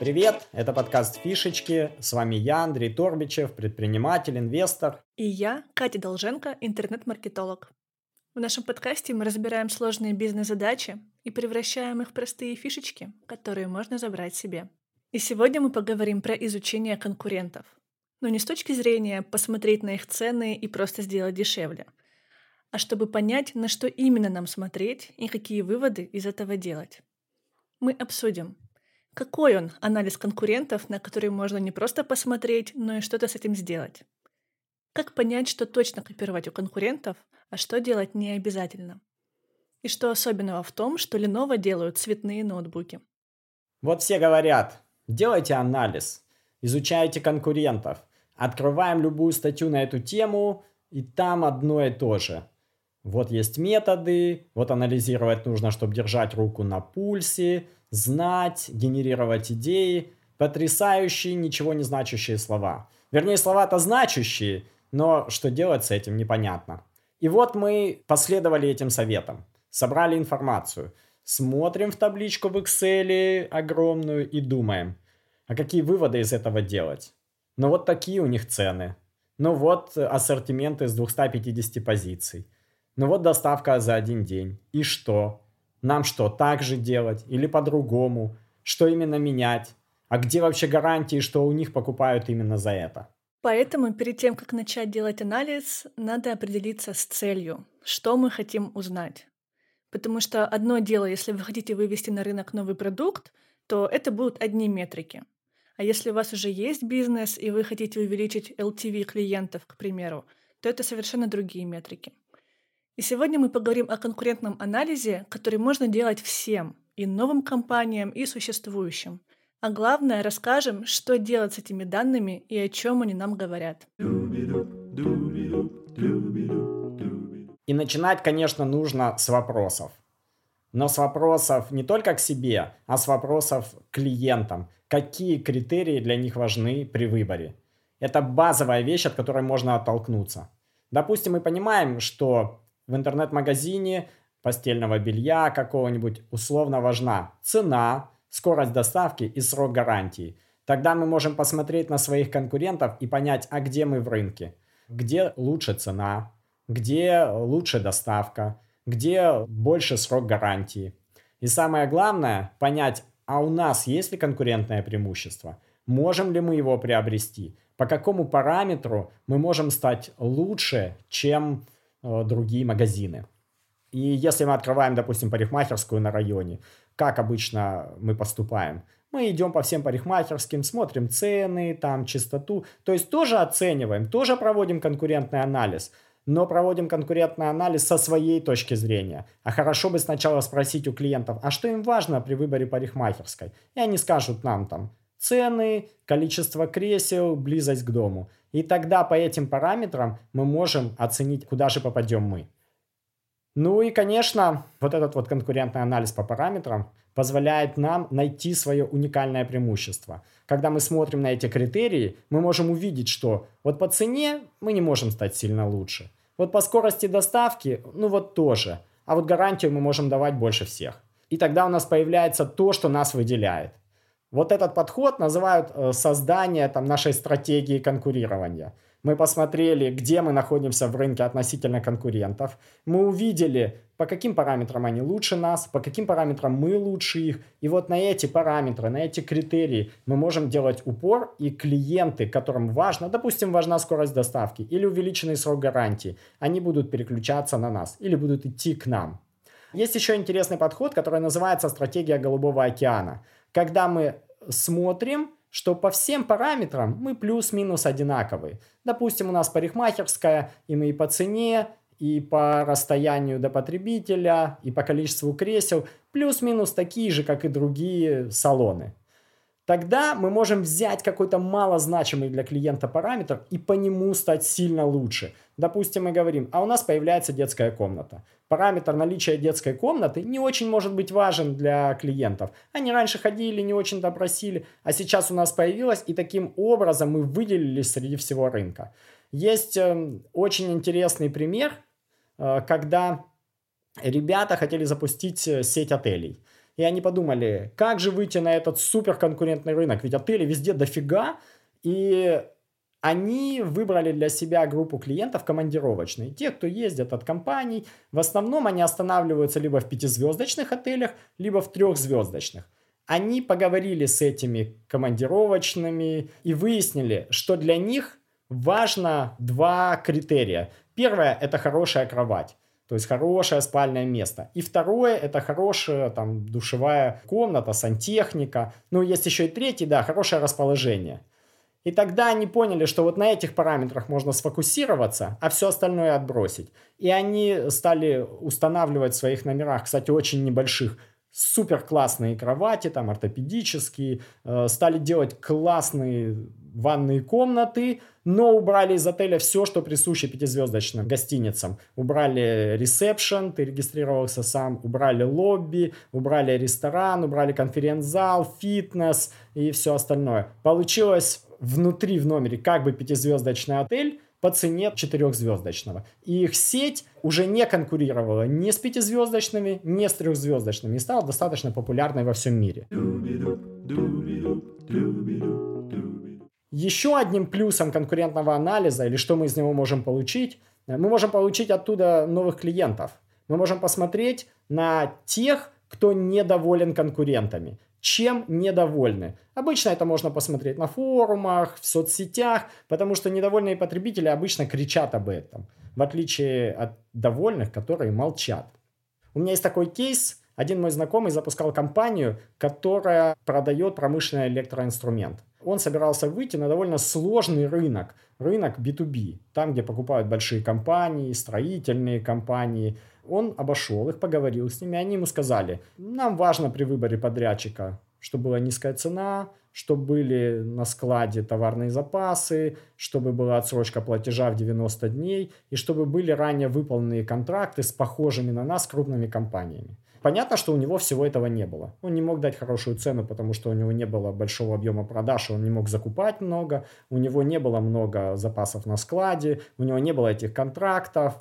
Привет, это подкаст «Фишечки». С вами я, Андрей Торбичев, предприниматель, инвестор. И я, Катя Долженко, интернет-маркетолог. В нашем подкасте мы разбираем сложные бизнес-задачи и превращаем их в простые фишечки, которые можно забрать себе. И сегодня мы поговорим про изучение конкурентов. Но не с точки зрения посмотреть на их цены и просто сделать дешевле, а чтобы понять, на что именно нам смотреть и какие выводы из этого делать. Мы обсудим, какой он анализ конкурентов, на который можно не просто посмотреть, но и что-то с этим сделать. Как понять, что точно копировать у конкурентов, а что делать не обязательно. И что особенного в том, что Lenovo делают цветные ноутбуки. Вот все говорят, делайте анализ, изучайте конкурентов, открываем любую статью на эту тему, и там одно и то же. Вот есть методы, вот анализировать нужно, чтобы держать руку на пульсе, знать, генерировать идеи, потрясающие, ничего не значащие слова. Вернее, слова-то значащие, но что делать с этим непонятно. И вот мы последовали этим советам, собрали информацию, смотрим в табличку в Excel огромную и думаем, а какие выводы из этого делать? Ну вот такие у них цены. Ну вот ассортимент из 250 позиций. Ну вот доставка за один день. И что? Нам что, так же делать или по-другому? Что именно менять? А где вообще гарантии, что у них покупают именно за это? Поэтому перед тем, как начать делать анализ, надо определиться с целью, что мы хотим узнать. Потому что одно дело, если вы хотите вывести на рынок новый продукт, то это будут одни метрики. А если у вас уже есть бизнес, и вы хотите увеличить LTV клиентов, к примеру, то это совершенно другие метрики. И сегодня мы поговорим о конкурентном анализе, который можно делать всем, и новым компаниям, и существующим – а главное, расскажем, что делать с этими данными и о чем они нам говорят. И начинать, конечно, нужно с вопросов. Но с вопросов не только к себе, а с вопросов к клиентам. Какие критерии для них важны при выборе? Это базовая вещь, от которой можно оттолкнуться. Допустим, мы понимаем, что в интернет-магазине постельного белья какого-нибудь условно важна. Цена, скорость доставки и срок гарантии. Тогда мы можем посмотреть на своих конкурентов и понять, а где мы в рынке, где лучше цена, где лучше доставка, где больше срок гарантии. И самое главное, понять, а у нас есть ли конкурентное преимущество, можем ли мы его приобрести, по какому параметру мы можем стать лучше, чем другие магазины. И если мы открываем, допустим, парикмахерскую на районе, как обычно мы поступаем? Мы идем по всем парикмахерским, смотрим цены, там чистоту. То есть тоже оцениваем, тоже проводим конкурентный анализ но проводим конкурентный анализ со своей точки зрения. А хорошо бы сначала спросить у клиентов, а что им важно при выборе парикмахерской? И они скажут нам там цены, количество кресел, близость к дому. И тогда по этим параметрам мы можем оценить, куда же попадем мы. Ну и, конечно, вот этот вот конкурентный анализ по параметрам позволяет нам найти свое уникальное преимущество. Когда мы смотрим на эти критерии, мы можем увидеть, что вот по цене мы не можем стать сильно лучше. Вот по скорости доставки, ну вот тоже. А вот гарантию мы можем давать больше всех. И тогда у нас появляется то, что нас выделяет. Вот этот подход называют э, создание там, нашей стратегии конкурирования. Мы посмотрели, где мы находимся в рынке относительно конкурентов. Мы увидели, по каким параметрам они лучше нас, по каким параметрам мы лучше их. И вот на эти параметры, на эти критерии мы можем делать упор. И клиенты, которым важно, допустим, важна скорость доставки или увеличенный срок гарантии, они будут переключаться на нас или будут идти к нам. Есть еще интересный подход, который называется стратегия Голубого океана. Когда мы смотрим что по всем параметрам мы плюс-минус одинаковые. Допустим, у нас парикмахерская, и мы и по цене, и по расстоянию до потребителя, и по количеству кресел плюс-минус такие же, как и другие салоны. Тогда мы можем взять какой-то малозначимый для клиента параметр и по нему стать сильно лучше. Допустим, мы говорим, а у нас появляется детская комната. Параметр наличия детской комнаты не очень может быть важен для клиентов. Они раньше ходили, не очень-то а сейчас у нас появилось, и таким образом мы выделились среди всего рынка. Есть э, очень интересный пример, э, когда ребята хотели запустить э, сеть отелей. И они подумали, как же выйти на этот суперконкурентный рынок, ведь отели везде дофига, и они выбрали для себя группу клиентов командировочные. Те, кто ездят от компаний, в основном они останавливаются либо в пятизвездочных отелях, либо в трехзвездочных. Они поговорили с этими командировочными и выяснили, что для них важно два критерия. Первое – это хорошая кровать. То есть хорошее спальное место. И второе, это хорошая там душевая комната, сантехника. Ну, есть еще и третий, да, хорошее расположение. И тогда они поняли, что вот на этих параметрах можно сфокусироваться, а все остальное отбросить. И они стали устанавливать в своих номерах, кстати, очень небольших, супер классные кровати, там ортопедические, э, стали делать классные ванные комнаты, но убрали из отеля все, что присуще пятизвездочным гостиницам. Убрали ресепшн, ты регистрировался сам, убрали лобби, убрали ресторан, убрали конференц-зал, фитнес и все остальное. Получилось внутри в номере как бы пятизвездочный отель, по цене четырехзвездочного. И их сеть уже не конкурировала ни с пятизвездочными, ни с трехзвездочными и стала достаточно популярной во всем мире. Еще одним плюсом конкурентного анализа, или что мы из него можем получить, мы можем получить оттуда новых клиентов. Мы можем посмотреть на тех, кто недоволен конкурентами чем недовольны. Обычно это можно посмотреть на форумах, в соцсетях, потому что недовольные потребители обычно кричат об этом, в отличие от довольных, которые молчат. У меня есть такой кейс. Один мой знакомый запускал компанию, которая продает промышленный электроинструмент. Он собирался выйти на довольно сложный рынок, рынок B2B, там, где покупают большие компании, строительные компании – он обошел их, поговорил с ними, они ему сказали, нам важно при выборе подрядчика, чтобы была низкая цена, чтобы были на складе товарные запасы, чтобы была отсрочка платежа в 90 дней и чтобы были ранее выполненные контракты с похожими на нас крупными компаниями. Понятно, что у него всего этого не было. Он не мог дать хорошую цену, потому что у него не было большого объема продаж, он не мог закупать много, у него не было много запасов на складе, у него не было этих контрактов,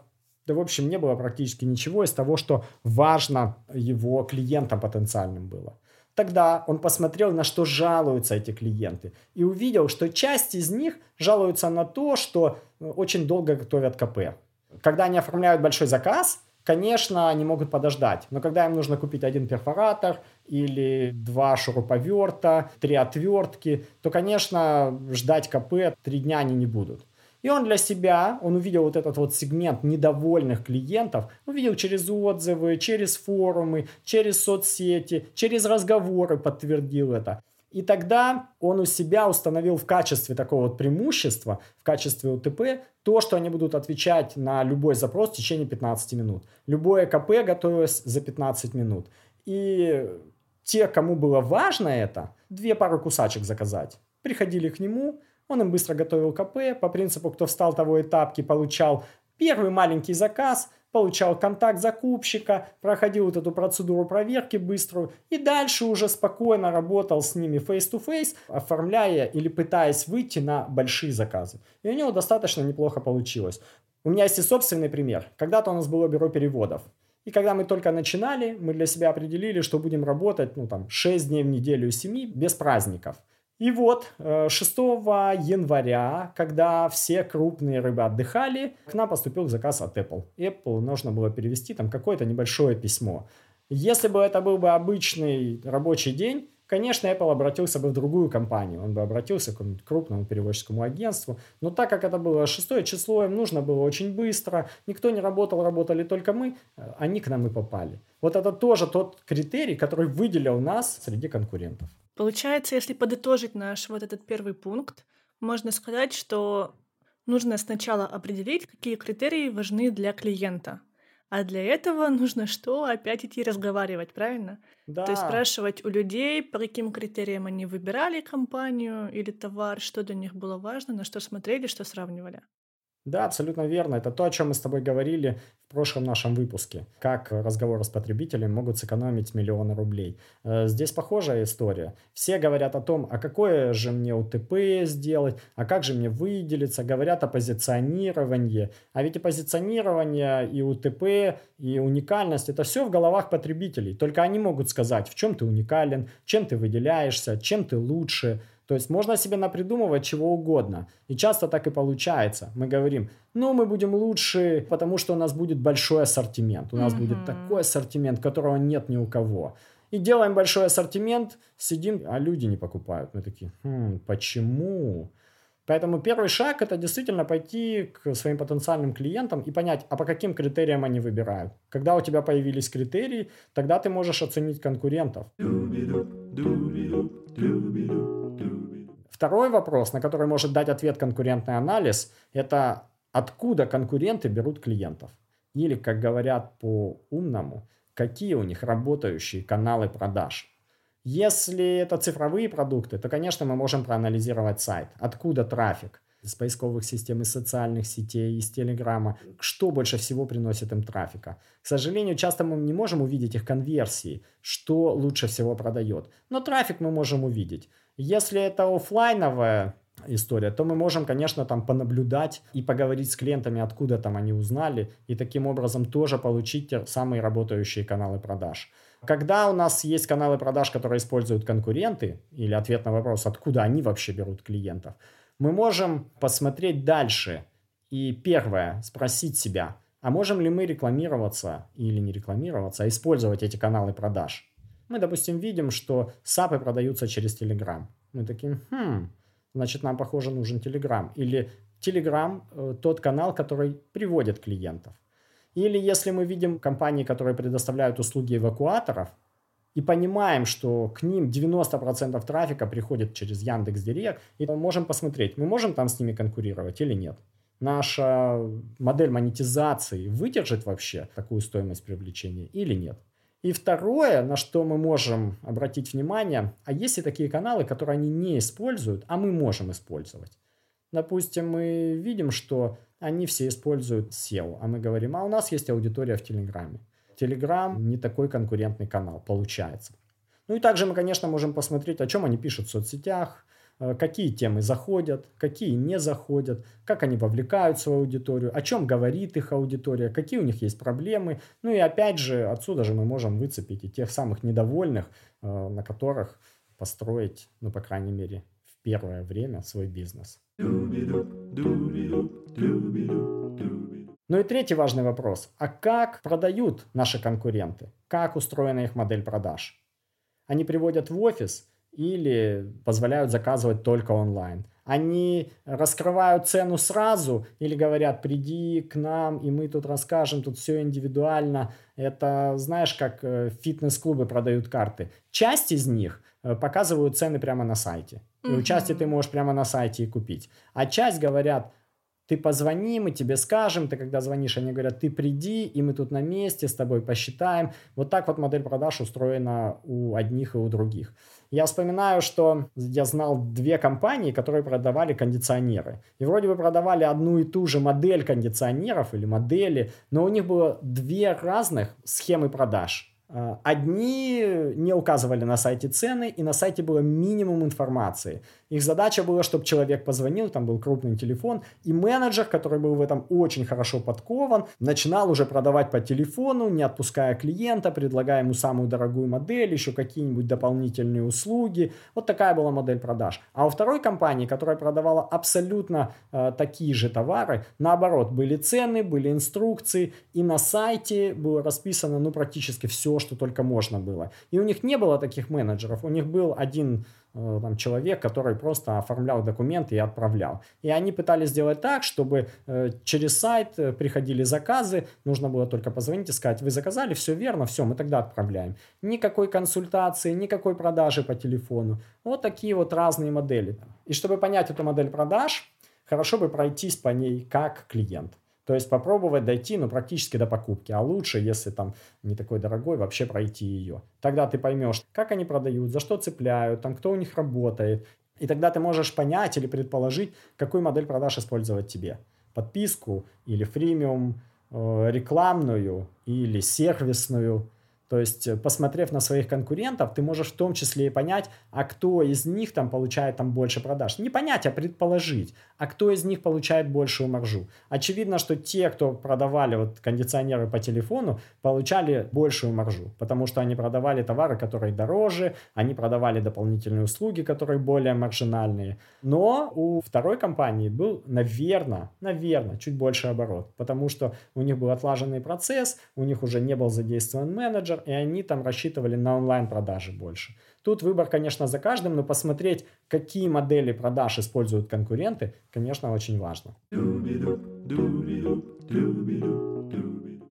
да, в общем, не было практически ничего из того, что важно его клиентам потенциальным было. Тогда он посмотрел, на что жалуются эти клиенты, и увидел, что часть из них жалуются на то, что э, очень долго готовят КП. Когда они оформляют большой заказ, конечно, они могут подождать, но когда им нужно купить один перфоратор или два шуруповерта, три отвертки, то, конечно, ждать КП три дня они не будут. И он для себя, он увидел вот этот вот сегмент недовольных клиентов, увидел через отзывы, через форумы, через соцсети, через разговоры подтвердил это. И тогда он у себя установил в качестве такого вот преимущества, в качестве УТП, то, что они будут отвечать на любой запрос в течение 15 минут. Любое КП готовилось за 15 минут. И те, кому было важно это, две пары кусачек заказать, приходили к нему, он им быстро готовил КП, по принципу, кто встал того этапки, получал первый маленький заказ, получал контакт закупщика, проходил вот эту процедуру проверки быструю и дальше уже спокойно работал с ними face-to-face, оформляя или пытаясь выйти на большие заказы. И у него достаточно неплохо получилось. У меня есть и собственный пример. Когда-то у нас было бюро переводов. И когда мы только начинали, мы для себя определили, что будем работать, ну там, 6 дней в неделю из 7 без праздников – и вот 6 э, января, когда все крупные рыбы отдыхали, к нам поступил заказ от Apple. Apple нужно было перевести там какое-то небольшое письмо. Если бы это был бы обычный рабочий день, конечно, Apple обратился бы в другую компанию, он бы обратился к крупному переводческому агентству, но так как это было шестое число, им нужно было очень быстро, никто не работал, работали только мы, э, они к нам и попали. Вот это тоже тот критерий, который выделил нас среди конкурентов. Получается, если подытожить наш вот этот первый пункт, можно сказать, что нужно сначала определить, какие критерии важны для клиента. А для этого нужно что? Опять идти разговаривать, правильно? Да. То есть спрашивать у людей, по каким критериям они выбирали компанию или товар, что для них было важно, на что смотрели, что сравнивали. Да, абсолютно верно. Это то, о чем мы с тобой говорили в прошлом нашем выпуске. Как разговоры с потребителем могут сэкономить миллионы рублей. Э, здесь похожая история. Все говорят о том, а какое же мне УТП сделать, а как же мне выделиться. Говорят о позиционировании. А ведь и позиционирование, и УТП, и уникальность – это все в головах потребителей. Только они могут сказать, в чем ты уникален, чем ты выделяешься, чем ты лучше – то есть можно себе напридумывать чего угодно. И часто так и получается. Мы говорим, ну мы будем лучше, потому что у нас будет большой ассортимент. У нас mm-hmm. будет такой ассортимент, которого нет ни у кого. И делаем большой ассортимент, сидим, а люди не покупают. Мы такие, хм, почему? Поэтому первый шаг это действительно пойти к своим потенциальным клиентам и понять, а по каким критериям они выбирают. Когда у тебя появились критерии, тогда ты можешь оценить конкурентов. Второй вопрос, на который может дать ответ конкурентный анализ, это откуда конкуренты берут клиентов. Или, как говорят по-умному, какие у них работающие каналы продаж. Если это цифровые продукты, то, конечно, мы можем проанализировать сайт. Откуда трафик? Из поисковых систем, из социальных сетей, из Телеграма. Что больше всего приносит им трафика? К сожалению, часто мы не можем увидеть их конверсии, что лучше всего продает. Но трафик мы можем увидеть. Если это офлайновая история, то мы можем, конечно, там понаблюдать и поговорить с клиентами, откуда там они узнали, и таким образом тоже получить те самые работающие каналы продаж. Когда у нас есть каналы продаж, которые используют конкуренты, или ответ на вопрос, откуда они вообще берут клиентов, мы можем посмотреть дальше. И первое, спросить себя, а можем ли мы рекламироваться или не рекламироваться, а использовать эти каналы продаж? Мы, допустим, видим, что САПы продаются через Telegram. Мы такие, хм, значит, нам, похоже, нужен Telegram. Или Telegram э, тот канал, который приводит клиентов. Или если мы видим компании, которые предоставляют услуги эвакуаторов, и понимаем, что к ним 90% трафика приходит через Яндекс Директ, и мы можем посмотреть, мы можем там с ними конкурировать или нет. Наша модель монетизации выдержит вообще такую стоимость привлечения или нет. И второе, на что мы можем обратить внимание, а есть и такие каналы, которые они не используют, а мы можем использовать. Допустим, мы видим, что они все используют SEO, а мы говорим, а у нас есть аудитория в Телеграме. Телеграм не такой конкурентный канал, получается. Ну и также мы, конечно, можем посмотреть, о чем они пишут в соцсетях, Э, какие темы заходят, какие не заходят, как они вовлекают свою аудиторию, о чем говорит их аудитория, какие у них есть проблемы. Ну и опять же, отсюда же мы можем выцепить и тех самых недовольных, э, на которых построить, ну, по крайней мере, в первое время свой бизнес. Ну и третий важный вопрос. А как продают наши конкуренты? Как устроена их модель продаж? Они приводят в офис – или позволяют заказывать только онлайн. Они раскрывают цену сразу или говорят, приди к нам, и мы тут расскажем, тут все индивидуально. Это, знаешь, как э, фитнес-клубы продают карты. Часть из них э, показывают цены прямо на сайте. И у части ты можешь прямо на сайте и купить. А часть говорят, ты позвони, мы тебе скажем, ты когда звонишь, они говорят, ты приди, и мы тут на месте с тобой посчитаем. Вот так вот модель продаж устроена у одних и у других. Я вспоминаю, что я знал две компании, которые продавали кондиционеры. И вроде бы продавали одну и ту же модель кондиционеров или модели, но у них было две разных схемы продаж. А, одни не указывали на сайте цены, и на сайте было минимум информации. Их задача была, чтобы человек позвонил, там был крупный телефон, и менеджер, который был в этом очень хорошо подкован, начинал уже продавать по телефону, не отпуская клиента, предлагая ему самую дорогую модель, еще какие-нибудь дополнительные услуги. Вот такая была модель продаж. А у второй компании, которая продавала абсолютно э, такие же товары, наоборот, были цены, были инструкции, и на сайте было расписано ну, практически все, что только можно было. И у них не было таких менеджеров. У них был один э, там, человек, который просто оформлял документы и отправлял. И они пытались сделать так, чтобы э, через сайт э, приходили заказы, нужно было только позвонить и сказать, вы заказали, все верно, все, мы тогда отправляем. Никакой консультации, никакой продажи по телефону. Вот такие вот разные модели. И чтобы понять эту модель продаж, хорошо бы пройтись по ней как клиент. То есть попробовать дойти, ну, практически до покупки. А лучше, если там не такой дорогой, вообще пройти ее. Тогда ты поймешь, как они продают, за что цепляют, там, кто у них работает. И тогда ты можешь понять или предположить, какую модель продаж использовать тебе. подписку или фримиум э, рекламную или сервисную. То есть, э, посмотрев на своих конкурентов, ты можешь в том числе и понять, а кто из них там получает там больше продаж. Не понять, а предположить, а кто из них получает большую маржу. Очевидно, что те, кто продавали вот кондиционеры по телефону, получали большую маржу, потому что они продавали товары, которые дороже, они продавали дополнительные услуги, которые более маржинальные. Но у второй компании был, наверное, наверное, чуть больше оборот, потому что у них был отлаженный процесс, у них уже не был задействован менеджер, и они там рассчитывали на онлайн-продажи больше. Тут выбор, конечно, за каждым, но посмотреть, какие модели продаж используют конкуренты, конечно, очень важно.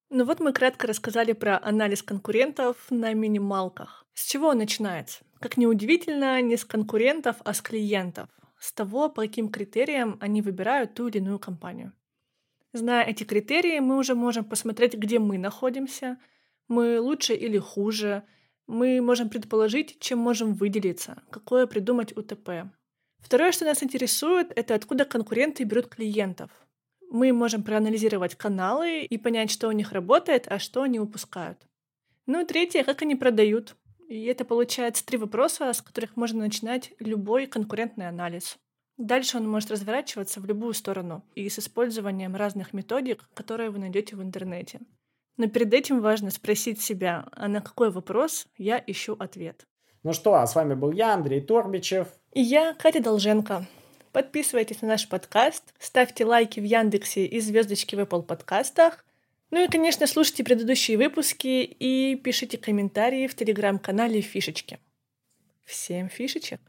Ну вот мы кратко рассказали про анализ конкурентов на минималках. С чего он начинается? Как ни удивительно, не с конкурентов, а с клиентов. С того, по каким критериям они выбирают ту или иную компанию. Зная эти критерии, мы уже можем посмотреть, где мы находимся – мы лучше или хуже. Мы можем предположить, чем можем выделиться, какое придумать УТП. Второе, что нас интересует, это откуда конкуренты берут клиентов. Мы можем проанализировать каналы и понять, что у них работает, а что они упускают. Ну и третье, как они продают. И это получается три вопроса, с которых можно начинать любой конкурентный анализ. Дальше он может разворачиваться в любую сторону и с использованием разных методик, которые вы найдете в интернете. Но перед этим важно спросить себя, а на какой вопрос я ищу ответ. Ну что, а с вами был я, Андрей Торбичев. И я, Катя Долженко. Подписывайтесь на наш подкаст, ставьте лайки в Яндексе и звездочки в Apple подкастах. Ну и, конечно, слушайте предыдущие выпуски и пишите комментарии в телеграм-канале Фишечки. Всем фишечек!